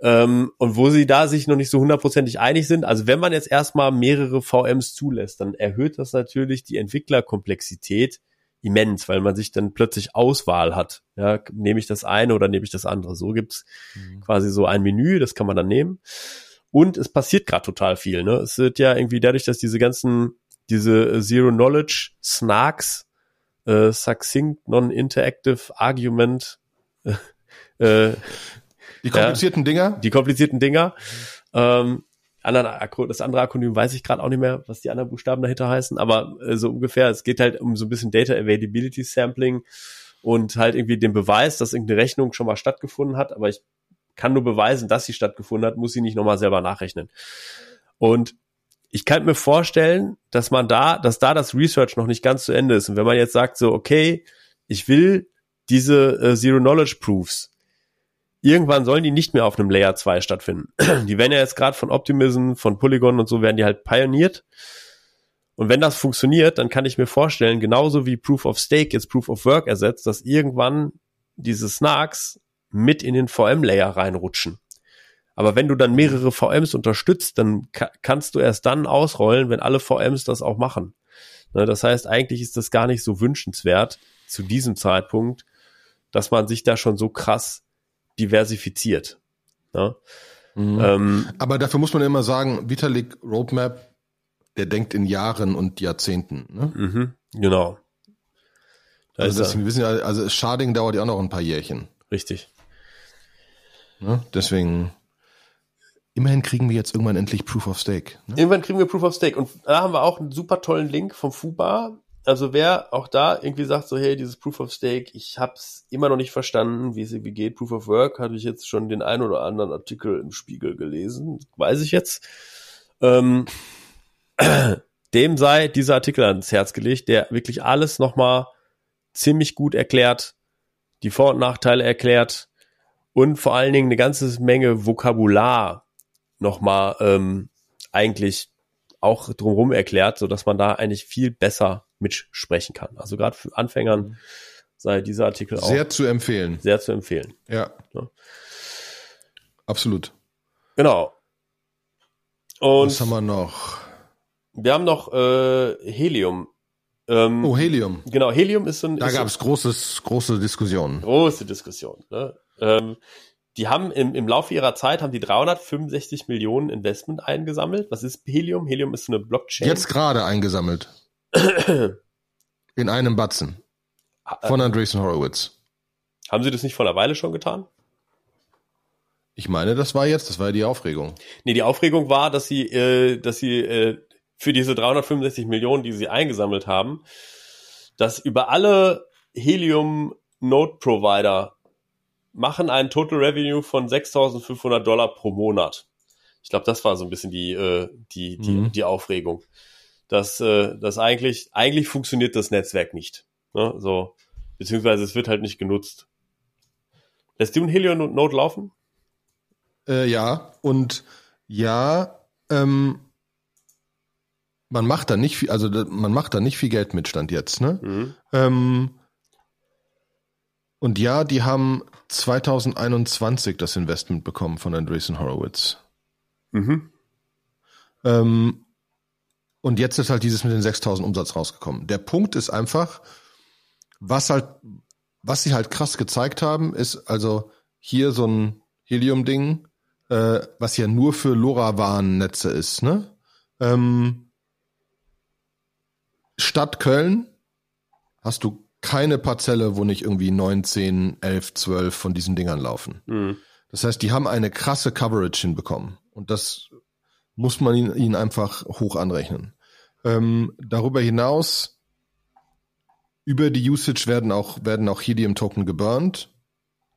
Ähm, und wo sie da sich noch nicht so hundertprozentig einig sind, also wenn man jetzt erstmal mehrere VMs zulässt, dann erhöht das natürlich die Entwicklerkomplexität immens, weil man sich dann plötzlich Auswahl hat. Ja, nehme ich das eine oder nehme ich das andere? So gibt's mhm. quasi so ein Menü, das kann man dann nehmen. Und es passiert gerade total viel. Ne? Es wird ja irgendwie dadurch, dass diese ganzen, diese Zero Knowledge Snarks, äh, Succinct Non-Interactive Argument, äh, die komplizierten ja, Dinger? Die komplizierten Dinger. Ähm, anderen, das andere Akronym weiß ich gerade auch nicht mehr, was die anderen Buchstaben dahinter heißen, aber äh, so ungefähr, es geht halt um so ein bisschen Data Availability Sampling und halt irgendwie den Beweis, dass irgendeine Rechnung schon mal stattgefunden hat, aber ich kann nur beweisen, dass sie stattgefunden hat, muss sie nicht nochmal selber nachrechnen. Und ich kann mir vorstellen, dass man da, dass da das Research noch nicht ganz zu Ende ist. Und wenn man jetzt sagt so, okay, ich will diese äh, Zero Knowledge Proofs, irgendwann sollen die nicht mehr auf einem Layer 2 stattfinden. Die werden ja jetzt gerade von Optimism, von Polygon und so werden die halt pioniert. Und wenn das funktioniert, dann kann ich mir vorstellen, genauso wie Proof of Stake jetzt Proof of Work ersetzt, dass irgendwann diese Snarks mit in den VM-Layer reinrutschen. Aber wenn du dann mehrere VMs unterstützt, dann ka kannst du erst dann ausrollen, wenn alle VMs das auch machen. Ne, das heißt, eigentlich ist das gar nicht so wünschenswert zu diesem Zeitpunkt, dass man sich da schon so krass diversifiziert. Ja? Mhm. Ähm, Aber dafür muss man immer sagen, Vitalik Roadmap, der denkt in Jahren und Jahrzehnten. Ne? Mhm, genau. Da also deswegen wissen ja, also Sharding dauert ja auch noch ein paar Jährchen. Richtig. Ne? Deswegen, immerhin kriegen wir jetzt irgendwann endlich Proof of Stake. Ne? Irgendwann kriegen wir Proof of Stake. Und da haben wir auch einen super tollen Link vom FUBA, also wer auch da irgendwie sagt so, hey, dieses Proof of Stake, ich hab's immer noch nicht verstanden, wie es irgendwie geht. Proof of Work hatte ich jetzt schon den ein oder anderen Artikel im Spiegel gelesen, weiß ich jetzt. Ähm, dem sei dieser Artikel ans Herz gelegt, der wirklich alles nochmal ziemlich gut erklärt, die Vor- und Nachteile erklärt und vor allen Dingen eine ganze Menge Vokabular nochmal ähm, eigentlich auch drumherum erklärt, so dass man da eigentlich viel besser mitsprechen kann. Also gerade für Anfängern mhm. sei dieser Artikel auch sehr zu empfehlen. Sehr zu empfehlen. Ja. ja. Absolut. Genau. Und was haben wir noch? Wir haben noch äh, Helium. Ähm, oh, Helium. Genau, Helium ist so ein. Da gab es großes, große Diskussionen. Große Diskussion. Ne? Ähm, die haben im, im Laufe ihrer Zeit haben die 365 Millionen Investment eingesammelt. Was ist Helium? Helium ist so eine Blockchain. Jetzt gerade eingesammelt. In einem Batzen. Von Andreessen Horowitz. Haben Sie das nicht vor einer Weile schon getan? Ich meine, das war jetzt, das war ja die Aufregung. Nee, die Aufregung war, dass sie, äh, dass sie äh, für diese 365 Millionen, die sie eingesammelt haben, dass über alle Helium Node Provider machen einen Total Revenue von 6.500 Dollar pro Monat. Ich glaube, das war so ein bisschen die, äh, die, die, mhm. die Aufregung. Dass, äh, dass eigentlich, eigentlich funktioniert das Netzwerk nicht. Ne? So, beziehungsweise es wird halt nicht genutzt. Lässt du ein Helion-Node laufen? Äh, ja, und ja, ähm, man macht da nicht viel, also man macht da nicht viel Geld mit Stand jetzt, ne? Mhm. Ähm, und ja, die haben 2021 das Investment bekommen von Andreessen Horowitz. Mhm. Ähm, und jetzt ist halt dieses mit den 6000 Umsatz rausgekommen. Der Punkt ist einfach, was halt, was sie halt krass gezeigt haben, ist also hier so ein Helium-Ding, äh, was ja nur für LoRaWAN-Netze ist, ne? Ähm, Stadt Köln hast du keine Parzelle, wo nicht irgendwie 9, 10, 11, 12 von diesen Dingern laufen. Mhm. Das heißt, die haben eine krasse Coverage hinbekommen. Und das muss man ihnen, einfach hoch anrechnen. Ähm, darüber hinaus, über die Usage werden auch, werden auch Helium-Token geburnt.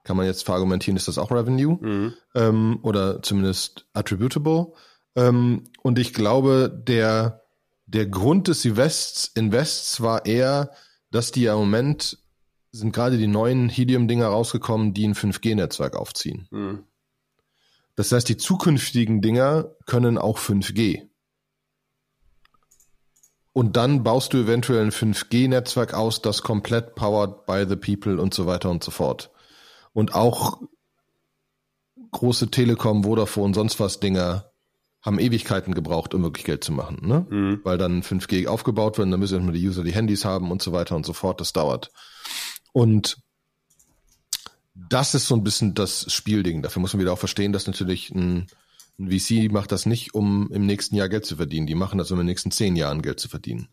Kann man jetzt verargumentieren, ist das auch Revenue? Mhm. Ähm, oder zumindest attributable. Ähm, und ich glaube, der, der Grund des Invests, Invests war eher, dass die ja im Moment sind gerade die neuen Helium-Dinger rausgekommen, die ein 5G-Netzwerk aufziehen. Mhm. Das heißt, die zukünftigen Dinger können auch 5G. Und dann baust du eventuell ein 5G-Netzwerk aus, das komplett powered by the people und so weiter und so fort. Und auch große Telekom, Vodafone, sonst was Dinger haben Ewigkeiten gebraucht, um wirklich Geld zu machen, ne? Mhm. Weil dann 5G aufgebaut wird, dann müssen erstmal die User die Handys haben und so weiter und so fort. Das dauert. Und das ist so ein bisschen das Spielding. Dafür muss man wieder auch verstehen, dass natürlich ein, ein VC macht das nicht, um im nächsten Jahr Geld zu verdienen. Die machen das, um in den nächsten zehn Jahren Geld zu verdienen.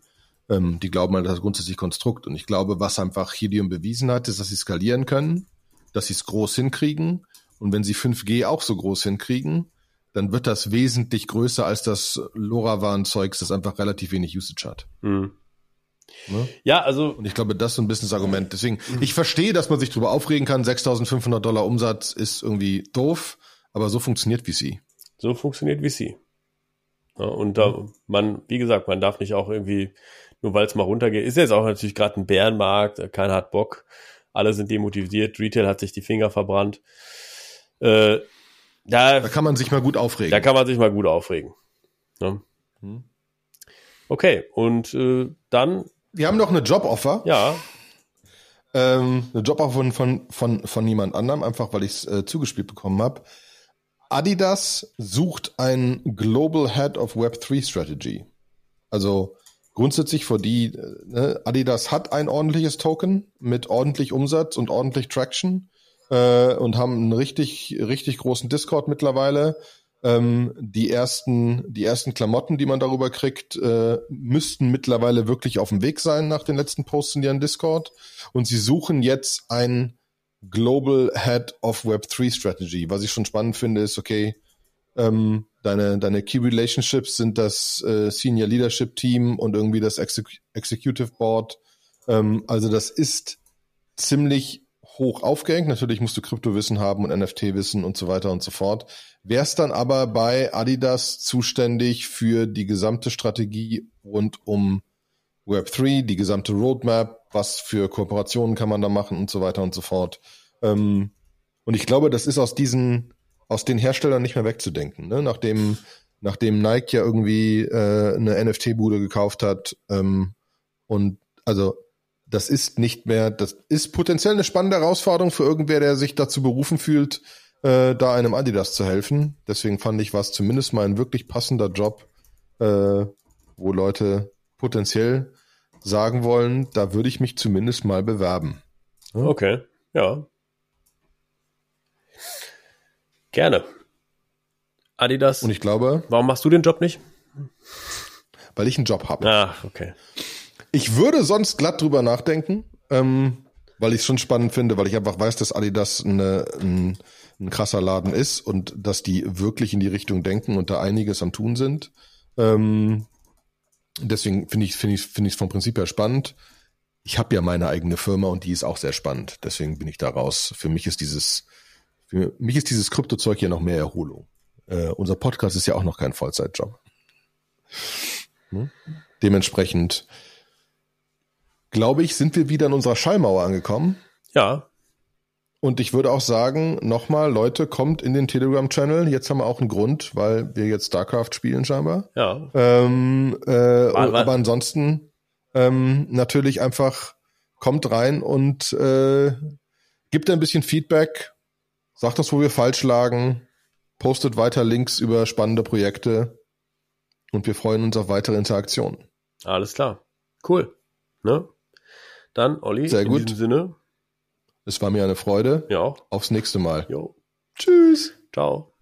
Ähm, die glauben halt, das grundsätzlich Konstrukt. Und ich glaube, was einfach Helium bewiesen hat, ist, dass sie skalieren können, dass sie es groß hinkriegen. Und wenn sie 5G auch so groß hinkriegen, dann wird das wesentlich größer als das LoRaWAN-Zeugs, das einfach relativ wenig Usage hat. Mhm. Ne? Ja, also Und ich glaube, das ist so ein bisschen das Argument. Deswegen, ich verstehe, dass man sich darüber aufregen kann. 6.500 Dollar Umsatz ist irgendwie doof, aber so funktioniert VC. so funktioniert VC. Ja, und da, man, wie gesagt, man darf nicht auch irgendwie, nur weil es mal runtergeht, ist jetzt auch natürlich gerade ein Bärenmarkt, äh, keiner hat Bock, alle sind demotiviert, Retail hat sich die Finger verbrannt. Äh, da, Da kann man sich mal gut aufregen. da kann man sich mal gut aufregen. Ja. Hm. Okay, und äh, dann, Wir haben noch eine Joboffer. ja, Ähm, eine Joboffer von, von, von, von niemand anderem, einfach weil ich es äh, zugespielt bekommen habe. Adidas sucht ein Global Head of Web3 Strategy. Also grundsätzlich für die, äh, ne, Adidas hat ein ordentliches Token mit ordentlich Umsatz und ordentlich Traction äh, und haben einen richtig, richtig großen Discord mittlerweile. Ähm, die ersten, die ersten Klamotten, die man darüber kriegt, äh, müssten mittlerweile wirklich auf dem Weg sein nach den letzten Posts in ihren Discord. Und sie suchen jetzt ein Global Head of Web3 Strategy. Was ich schon spannend finde, ist, okay, ähm, deine, deine Key Relationships sind das äh, Senior Leadership Team und irgendwie das Exec Executive Board. Ähm, also das ist ziemlich hoch aufgehängt. Natürlich musst du Kryptowissen haben und NFT-Wissen und so weiter und so fort. Wär's dann aber bei Adidas zuständig für die gesamte Strategie rund um Web3, die gesamte Roadmap, was für Kooperationen kann man da machen und so weiter und so fort. Ähm, und ich glaube, das ist aus diesen, aus den Herstellern nicht mehr wegzudenken. Ne? Nachdem, nachdem Nike ja irgendwie äh, eine NFT-Bude gekauft hat ähm, und also das ist nicht mehr, das ist potenziell eine spannende Herausforderung für irgendwer, der sich dazu berufen fühlt, äh, da einem Adidas zu helfen. Deswegen fand ich, war es zumindest mal ein wirklich passender Job, äh, wo Leute potenziell sagen wollen, da würde ich mich zumindest mal bewerben. okay, ja. Gerne. Adidas, Und ich glaube, warum machst du den Job nicht? weil ich einen Job habe. Ach, okay. Ich würde sonst glatt drüber nachdenken, ähm, weil ich es schon spannend finde, weil ich einfach weiß, dass Adidas eine, ein, ein krasser Laden ist und dass die wirklich in die Richtung denken und da einiges am tun sind. Ähm, deswegen finde ich finde ich finde vom Prinzip her spannend. Ich habe ja meine eigene Firma und die ist auch sehr spannend. Deswegen bin ich da raus. Für mich ist dieses für mich ist dieses Kryptozeug ja noch mehr Erholung. Äh, unser Podcast ist ja auch noch kein Vollzeitjob. Hm? Dementsprechend glaube ich, sind wir wieder an unserer Schallmauer angekommen. Ja, Und ich würde auch sagen, nochmal, Leute, kommt in den Telegram-Channel. Jetzt haben wir auch einen Grund, weil wir jetzt StarCraft spielen scheinbar. ja. Ähm, äh, War- war- aber ansonsten ähm, natürlich einfach kommt rein und äh, gibt ein bisschen Feedback, sagt uns, wo wir falsch lagen, postet weiter Links über spannende Projekte und wir freuen uns auf weitere Interaktionen. Alles klar. Cool. Ne? Dann, Olli, Sehr in gut. diesem Sinne, Es war mir eine Freude. ja. Aufs nächste Mal. Jo. Tschüss. Ciao.